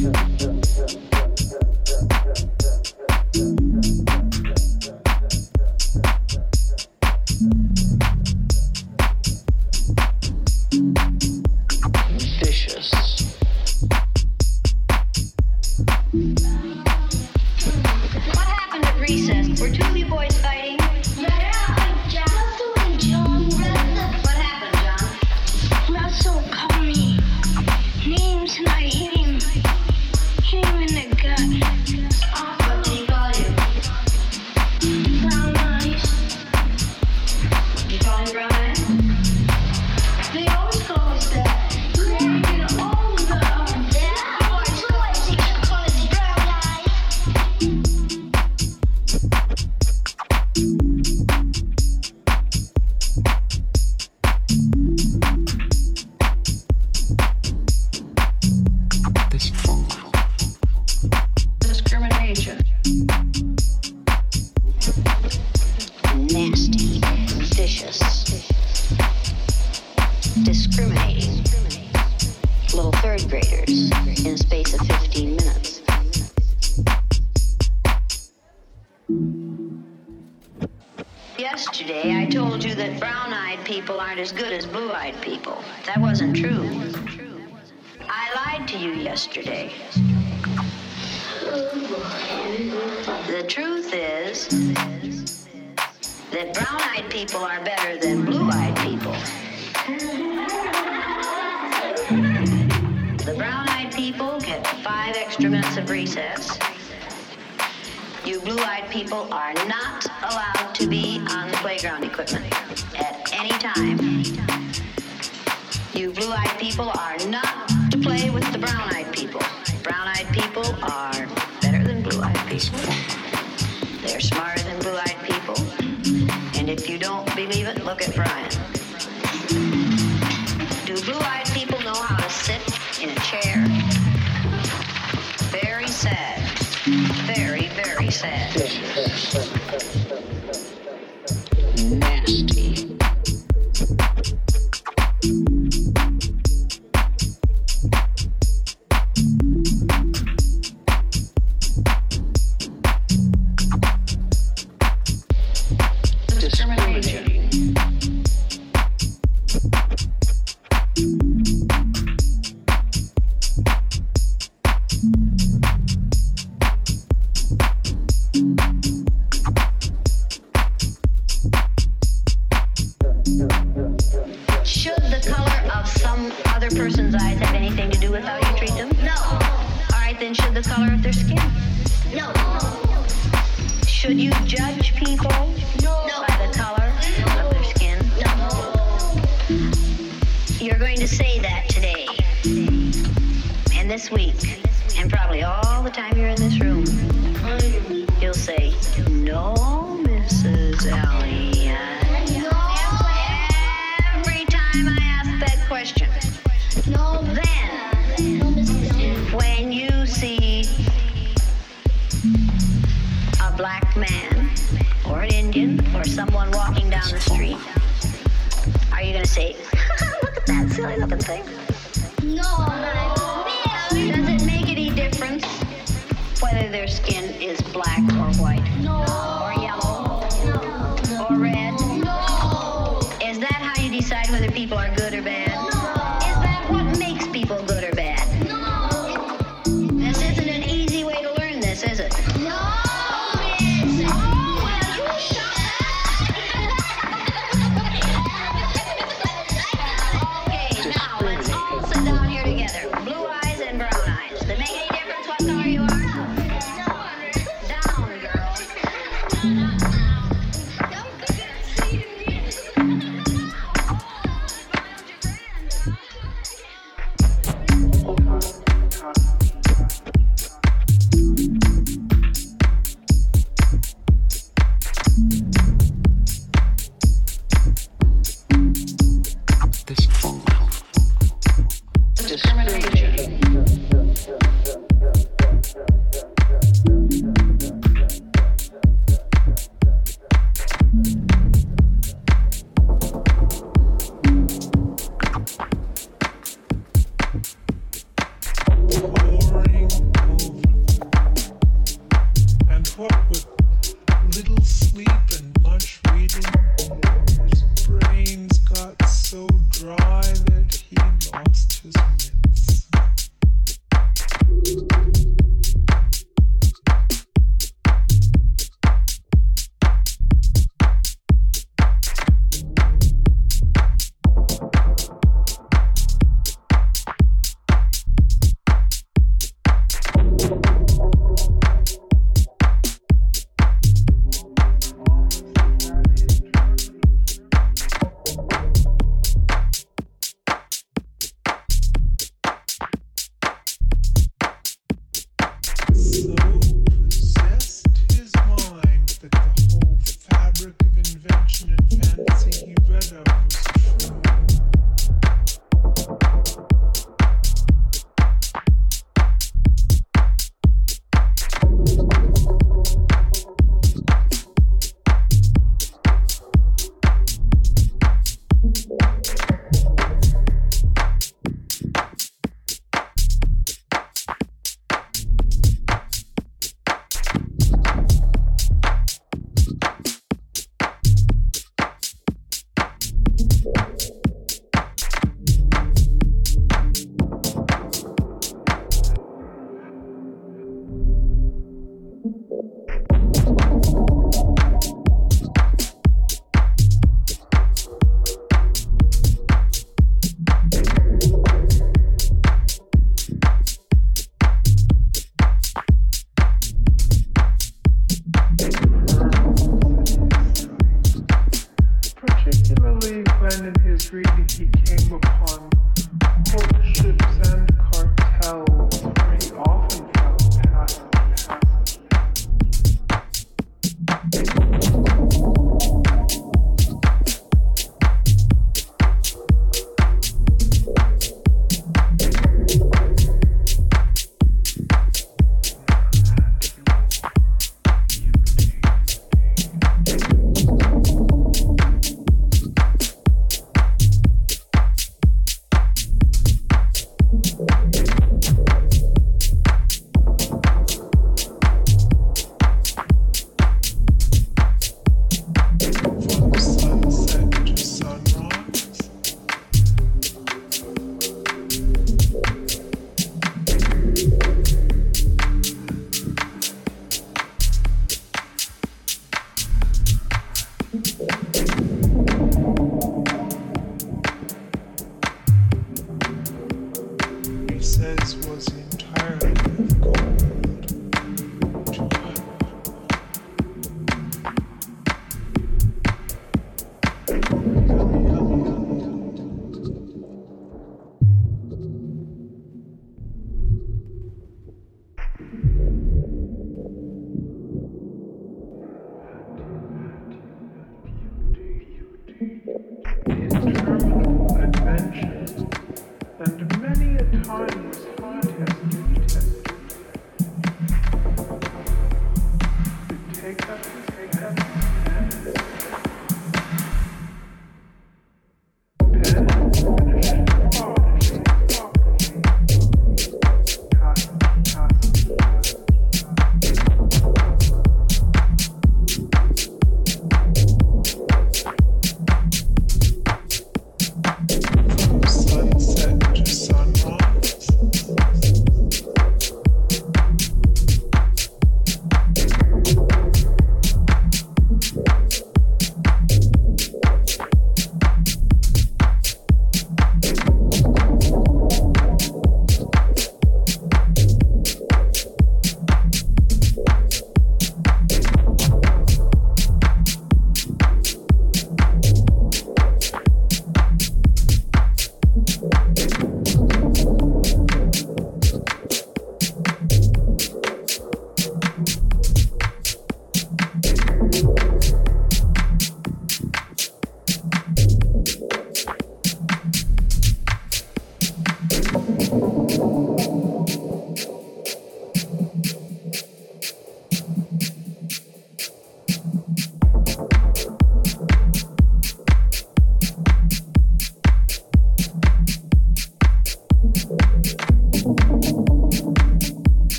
came You blue eyed people are not to play with the brown eyed people. Brown eyed people are better than blue eyed people. They're smarter than blue eyed people. And if you don't believe it, look at Brian. Do blue eyed people know how to sit in a chair? Very sad. Very, very sad. people are good.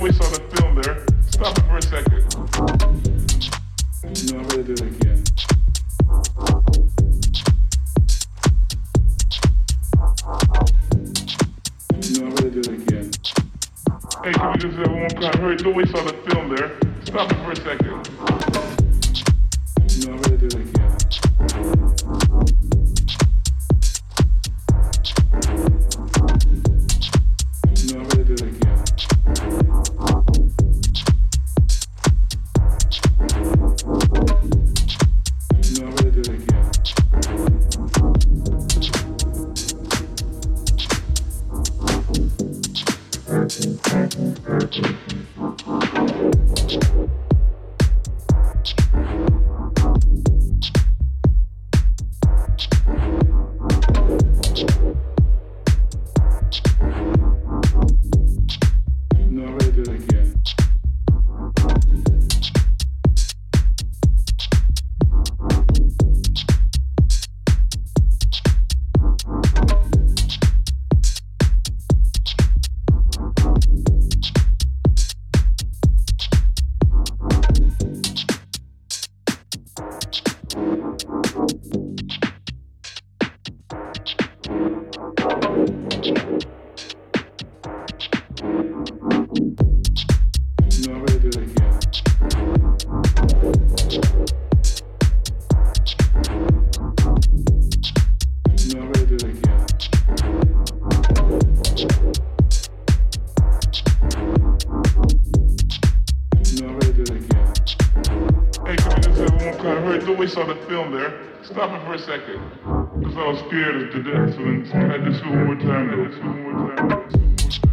always saw the film there. Stop it for a second. No, I'm gonna do it again. No, I'm gonna do it again. Hey, can we just have one kind? hurry? Don't waste saw the film there. scared of the death, so I had this one more time, I had this one more time.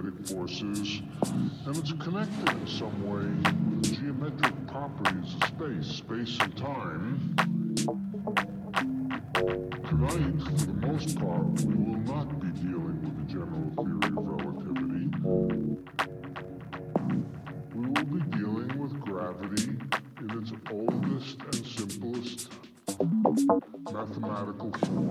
Magnetic forces, and it's connected in some way with the geometric properties of space, space and time. Tonight, for the most part, we will not be dealing with the general theory of relativity. We will be dealing with gravity in its oldest and simplest mathematical form.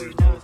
At